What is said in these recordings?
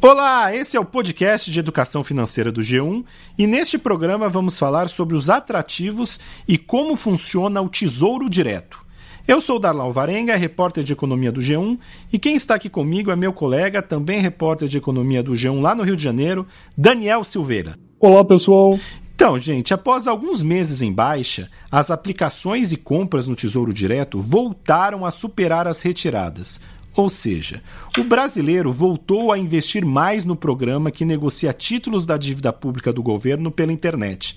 Olá, esse é o podcast de educação financeira do G1 e neste programa vamos falar sobre os atrativos e como funciona o Tesouro Direto. Eu sou Darlau Varenga, repórter de economia do G1, e quem está aqui comigo é meu colega, também repórter de economia do G1 lá no Rio de Janeiro, Daniel Silveira. Olá, pessoal. Então, gente, após alguns meses em baixa, as aplicações e compras no Tesouro Direto voltaram a superar as retiradas. Ou seja, o brasileiro voltou a investir mais no programa que negocia títulos da dívida pública do governo pela internet.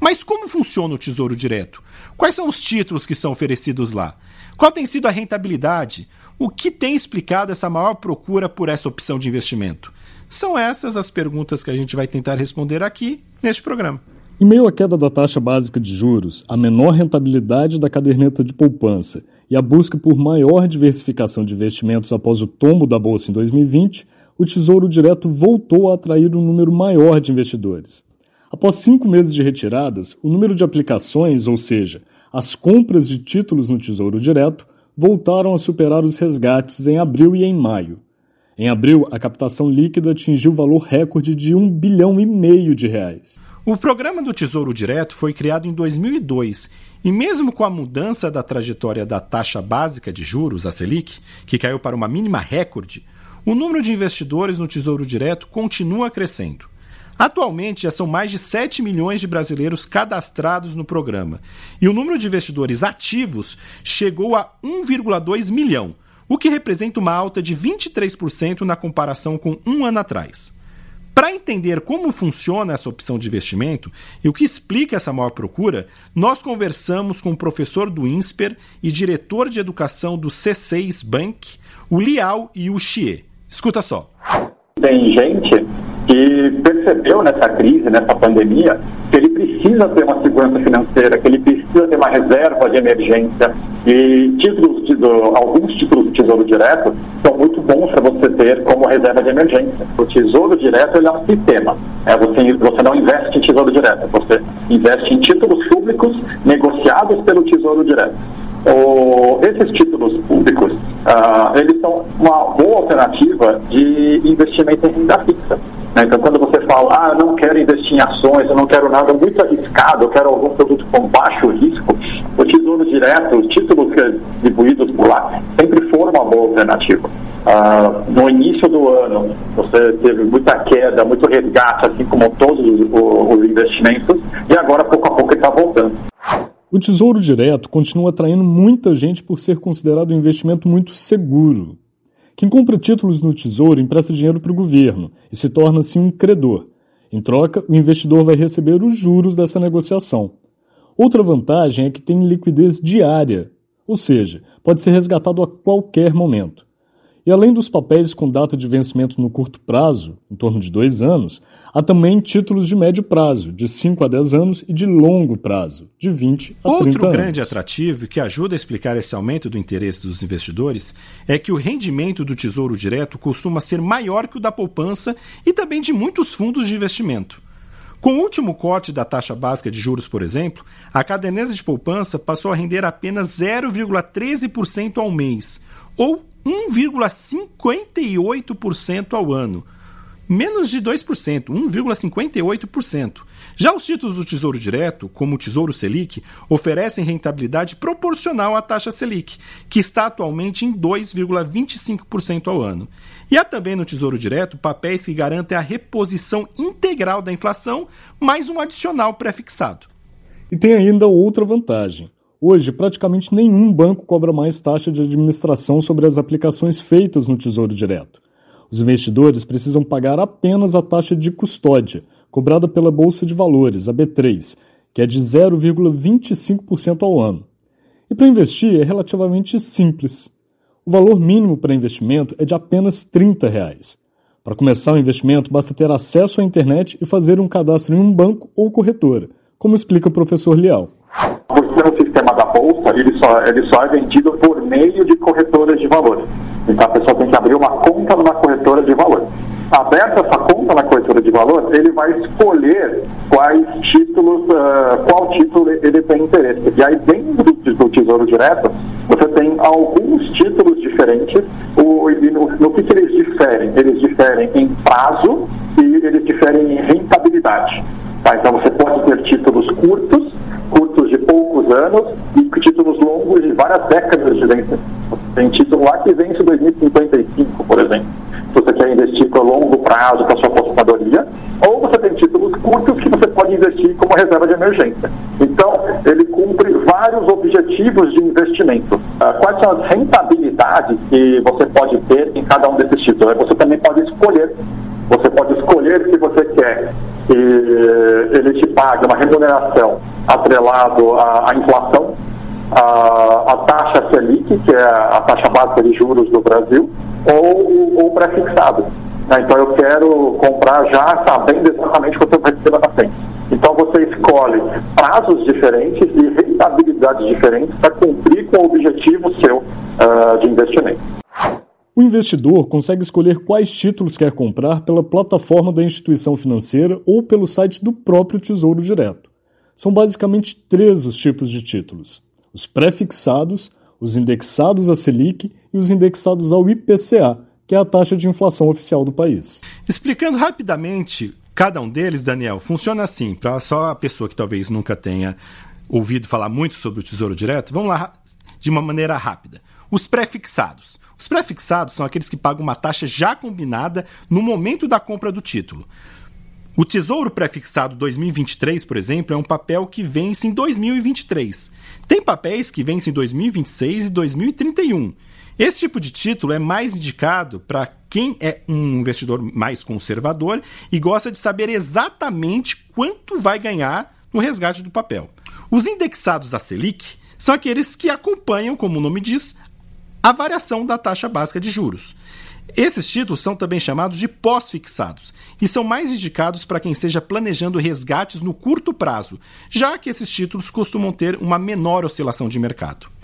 Mas como funciona o Tesouro Direto? Quais são os títulos que são oferecidos lá? Qual tem sido a rentabilidade? O que tem explicado essa maior procura por essa opção de investimento? São essas as perguntas que a gente vai tentar responder aqui neste programa. Em meio à queda da taxa básica de juros, a menor rentabilidade da caderneta de poupança e a busca por maior diversificação de investimentos após o tombo da bolsa em 2020, o Tesouro Direto voltou a atrair um número maior de investidores. Após cinco meses de retiradas, o número de aplicações, ou seja, as compras de títulos no Tesouro Direto, voltaram a superar os resgates em abril e em maio. Em abril, a captação líquida atingiu o valor recorde de um bilhão e meio de reais. O programa do Tesouro Direto foi criado em 2002 e, mesmo com a mudança da trajetória da taxa básica de juros, a Selic, que caiu para uma mínima recorde, o número de investidores no Tesouro Direto continua crescendo. Atualmente já são mais de 7 milhões de brasileiros cadastrados no programa e o número de investidores ativos chegou a 1,2 milhão, o que representa uma alta de 23% na comparação com um ano atrás. Para entender como funciona essa opção de investimento e o que explica essa maior procura, nós conversamos com o professor do INSPER e diretor de educação do C6 Bank, o Liao e o Xie. Escuta só. Tem gente que percebeu nessa crise, nessa pandemia, que ele precisa ter uma segurança financeira, que ele precisa ter uma reserva de emergência. E títulos de, alguns títulos do Tesouro Direto são muito bons para você ter como reserva de emergência. O Tesouro Direto ele é um sistema. É, você, você não investe em Tesouro Direto, você investe em títulos públicos negociados pelo Tesouro Direto. O, esses títulos públicos, uh, eles são uma boa alternativa de investimento em renda fixa. Né? Então, quando você fala, ah, não quero investir em ações, eu não quero nada muito arriscado, eu quero algum produto com baixo risco, o tesouro direto, os títulos distribuídos por lá, sempre foram uma boa alternativa. Ah, no início do ano, você teve muita queda, muito resgate, assim como todos os, os investimentos, e agora, pouco a pouco, está voltando. O Tesouro Direto continua atraindo muita gente por ser considerado um investimento muito seguro. Quem compra títulos no Tesouro empresta dinheiro para o governo e se torna assim um credor. Em troca, o investidor vai receber os juros dessa negociação. Outra vantagem é que tem liquidez diária, ou seja, pode ser resgatado a qualquer momento. E além dos papéis com data de vencimento no curto prazo, em torno de dois anos, há também títulos de médio prazo, de 5 a 10 anos, e de longo prazo, de 20 a Outro 30 anos. Outro grande atrativo que ajuda a explicar esse aumento do interesse dos investidores é que o rendimento do Tesouro Direto costuma ser maior que o da poupança e também de muitos fundos de investimento. Com o último corte da taxa básica de juros, por exemplo, a caderneta de poupança passou a render apenas 0,13% ao mês, ou 1,58% ao ano. Menos de 2%, 1,58%. Já os títulos do Tesouro Direto, como o Tesouro Selic, oferecem rentabilidade proporcional à taxa Selic, que está atualmente em 2,25% ao ano. E há também no Tesouro Direto papéis que garantem a reposição integral da inflação, mais um adicional pré-fixado. E tem ainda outra vantagem. Hoje, praticamente nenhum banco cobra mais taxa de administração sobre as aplicações feitas no Tesouro Direto. Os investidores precisam pagar apenas a taxa de custódia, cobrada pela Bolsa de Valores, a B3, que é de 0,25% ao ano. E para investir é relativamente simples. O valor mínimo para investimento é de apenas 30 reais. Para começar o investimento, basta ter acesso à internet e fazer um cadastro em um banco ou corretora, como explica o professor Leal no sistema da bolsa, ele só, ele só é vendido por meio de corretoras de valores. Então a pessoa tem que abrir uma conta numa corretora de valores. Aberta essa conta na corretora de valores, ele vai escolher quais títulos, uh, qual título ele tem interesse. E aí dentro do Tesouro Direto, você tem alguns títulos diferentes, o, no que, que eles diferem? Eles diferem em prazo e eles diferem em rentabilidade. Tá? Então você pode ter títulos curtos, curtos de poucos anos, e várias décadas de vencimento. Tem título lá que vence 2055, por exemplo. Se você quer investir para longo prazo, para sua aposentadoria, ou você tem títulos curtos que você pode investir como reserva de emergência. Então, ele cumpre vários objetivos de investimento. Ah, quais são as rentabilidades que você pode ter em cada um desses títulos? Você também pode escolher. Você pode escolher se você quer que ele te pague uma remuneração atrelado à inflação, a, a, taxa Selic, que é a taxa básica de juros do Brasil, ou o pré-fixado. Né? Então eu quero comprar já sabendo exatamente quanto vai receber na frente. Então você escolhe prazos diferentes e rentabilidades diferentes para cumprir com o objetivo seu uh, de investimento. O investidor consegue escolher quais títulos quer comprar pela plataforma da instituição financeira ou pelo site do próprio Tesouro Direto. São basicamente três os tipos de títulos: os pré-fixados, os indexados à Selic e os indexados ao IPCA, que é a taxa de inflação oficial do país. Explicando rapidamente cada um deles, Daniel, funciona assim, para só a pessoa que talvez nunca tenha ouvido falar muito sobre o Tesouro Direto, vamos lá de uma maneira rápida. Os pré-fixados. Os pré-fixados são aqueles que pagam uma taxa já combinada no momento da compra do título. O Tesouro Prefixado 2023, por exemplo, é um papel que vence em 2023. Tem papéis que vencem em 2026 e 2031. Esse tipo de título é mais indicado para quem é um investidor mais conservador e gosta de saber exatamente quanto vai ganhar no resgate do papel. Os indexados à Selic são aqueles que acompanham, como o nome diz, a variação da taxa básica de juros. Esses títulos são também chamados de pós-fixados e são mais indicados para quem esteja planejando resgates no curto prazo, já que esses títulos costumam ter uma menor oscilação de mercado.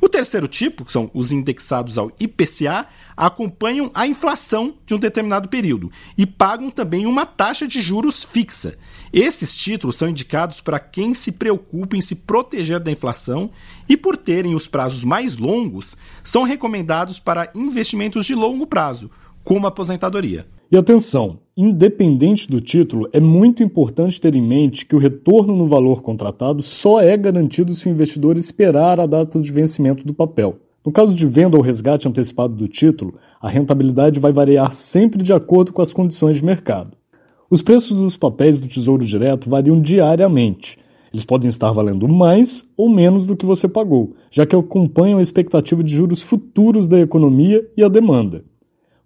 O terceiro tipo, que são os indexados ao IPCA, acompanham a inflação de um determinado período e pagam também uma taxa de juros fixa. Esses títulos são indicados para quem se preocupa em se proteger da inflação e, por terem os prazos mais longos, são recomendados para investimentos de longo prazo, como aposentadoria. E atenção, independente do título, é muito importante ter em mente que o retorno no valor contratado só é garantido se o investidor esperar a data de vencimento do papel. No caso de venda ou resgate antecipado do título, a rentabilidade vai variar sempre de acordo com as condições de mercado. Os preços dos papéis do Tesouro Direto variam diariamente. Eles podem estar valendo mais ou menos do que você pagou, já que acompanham a expectativa de juros futuros da economia e a demanda.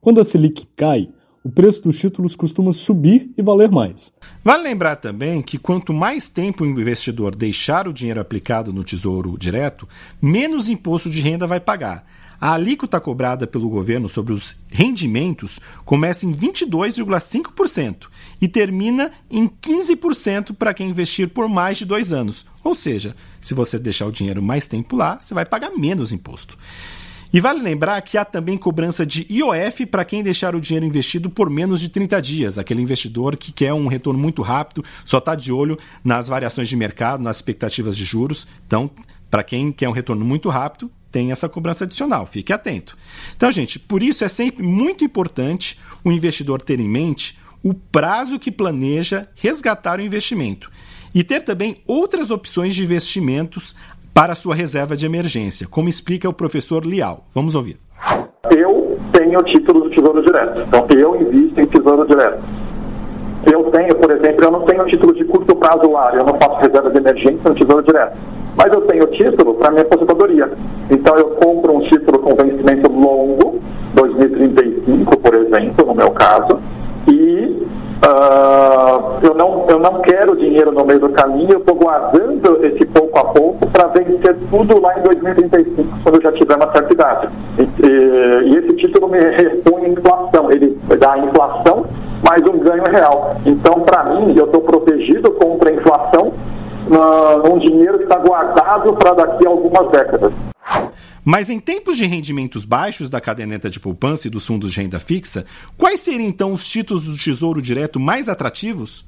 Quando a Selic cai, o preço dos títulos costuma subir e valer mais. Vale lembrar também que quanto mais tempo o investidor deixar o dinheiro aplicado no Tesouro Direto, menos imposto de renda vai pagar. A alíquota cobrada pelo governo sobre os rendimentos começa em 22,5% e termina em 15% para quem investir por mais de dois anos. Ou seja, se você deixar o dinheiro mais tempo lá, você vai pagar menos imposto. E vale lembrar que há também cobrança de IOF para quem deixar o dinheiro investido por menos de 30 dias, aquele investidor que quer um retorno muito rápido, só está de olho nas variações de mercado, nas expectativas de juros. Então, para quem quer um retorno muito rápido, tem essa cobrança adicional, fique atento. Então, gente, por isso é sempre muito importante o investidor ter em mente o prazo que planeja resgatar o investimento e ter também outras opções de investimentos para sua reserva de emergência, como explica o professor Lial. Vamos ouvir. Eu tenho título do Tesouro Direto, então eu invisto em Tesouro Direto. Eu tenho, por exemplo, eu não tenho título de curto prazo lá, eu não faço reserva de emergência no Tesouro Direto. Mas eu tenho título para minha aposentadoria. Então eu compro um título com vencimento longo, 2035, por exemplo, no meu caso, e Uh, eu, não, eu não quero dinheiro no meio do caminho, eu estou guardando esse pouco a pouco para vencer tudo lá em 2035, quando eu já tiver uma certa idade. E, e, e esse título me repõe a inflação, ele dá a inflação mais um ganho real. Então, para mim, eu estou protegido contra a inflação uh, um dinheiro que está guardado para daqui a algumas décadas. Mas em tempos de rendimentos baixos da caderneta de poupança e dos fundos de renda fixa, quais seriam então os títulos do Tesouro Direto mais atrativos?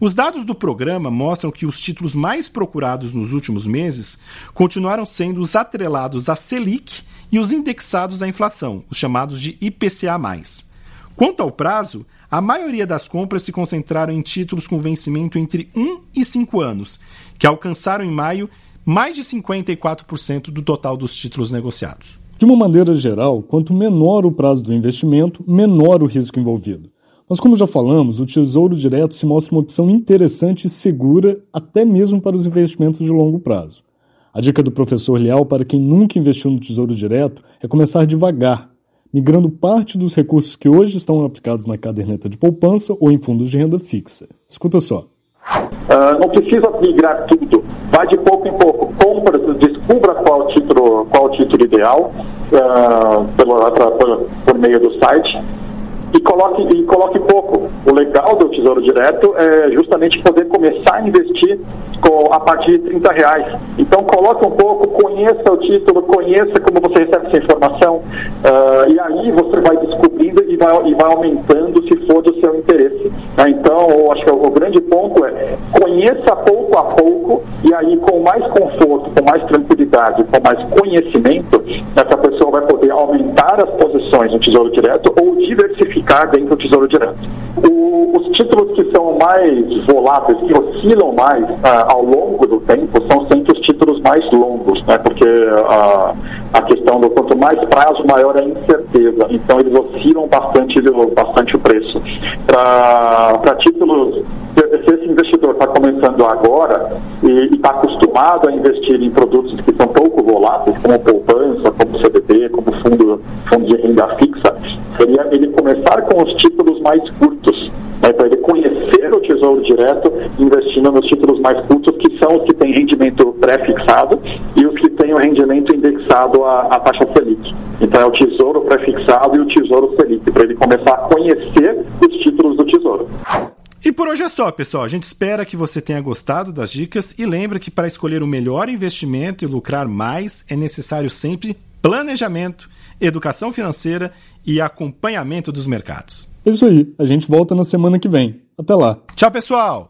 Os dados do programa mostram que os títulos mais procurados nos últimos meses continuaram sendo os atrelados à Selic e os indexados à inflação, os chamados de IPCA. Quanto ao prazo, a maioria das compras se concentraram em títulos com vencimento entre 1 e 5 anos, que alcançaram em maio mais de 54% do total dos títulos negociados. De uma maneira geral, quanto menor o prazo do investimento, menor o risco envolvido. Mas, como já falamos, o Tesouro Direto se mostra uma opção interessante e segura até mesmo para os investimentos de longo prazo. A dica do professor Leal para quem nunca investiu no Tesouro Direto é começar devagar, migrando parte dos recursos que hoje estão aplicados na caderneta de poupança ou em fundos de renda fixa. Escuta só. Uh, não precisa migrar tudo, vai de pouco em pouco. Compra, descubra qual título, qual título ideal uh, pelo, por, por meio do site e coloque, e coloque pouco. O legal do Tesouro Direto é justamente poder começar a investir com, a partir de 30 reais. Então coloque um pouco, conheça o título, conheça como você recebe essa informação uh, e aí você vai descobrindo e vai, e vai aumentando se for do seu interesse. Né? Então, eu acho que o, grande ponto é conheça pouco a pouco e aí com mais conforto, com mais tranquilidade, com mais conhecimento, essa pessoa vai poder aumentar as posições no Tesouro Direto ou diversificar ficar dentro do Tesouro Direto. O, os títulos que são mais voláteis, que oscilam mais ah, ao longo do tempo, são sempre os títulos mais longos, né? porque ah, a questão do quanto mais prazo, maior a incerteza. Então eles oscilam bastante, bastante o preço. Para títulos, se esse investidor está começando agora e está acostumado a investir em produtos que são pouco voláteis, como poupança, como CDB, como fundo, fundo de renda fixa, seria ele começar com os títulos mais curtos, né, para ele conhecer o Tesouro Direto, investindo nos títulos mais curtos, que são os que têm rendimento pré-fixado e os que têm o rendimento indexado à, à taxa Selic. Então é o Tesouro pré-fixado e o Tesouro Selic, para ele começar a conhecer os títulos do Tesouro. E por hoje é só, pessoal. A gente espera que você tenha gostado das dicas e lembra que para escolher o melhor investimento e lucrar mais é necessário sempre planejamento, educação financeira e acompanhamento dos mercados. É isso aí. A gente volta na semana que vem. Até lá. Tchau, pessoal!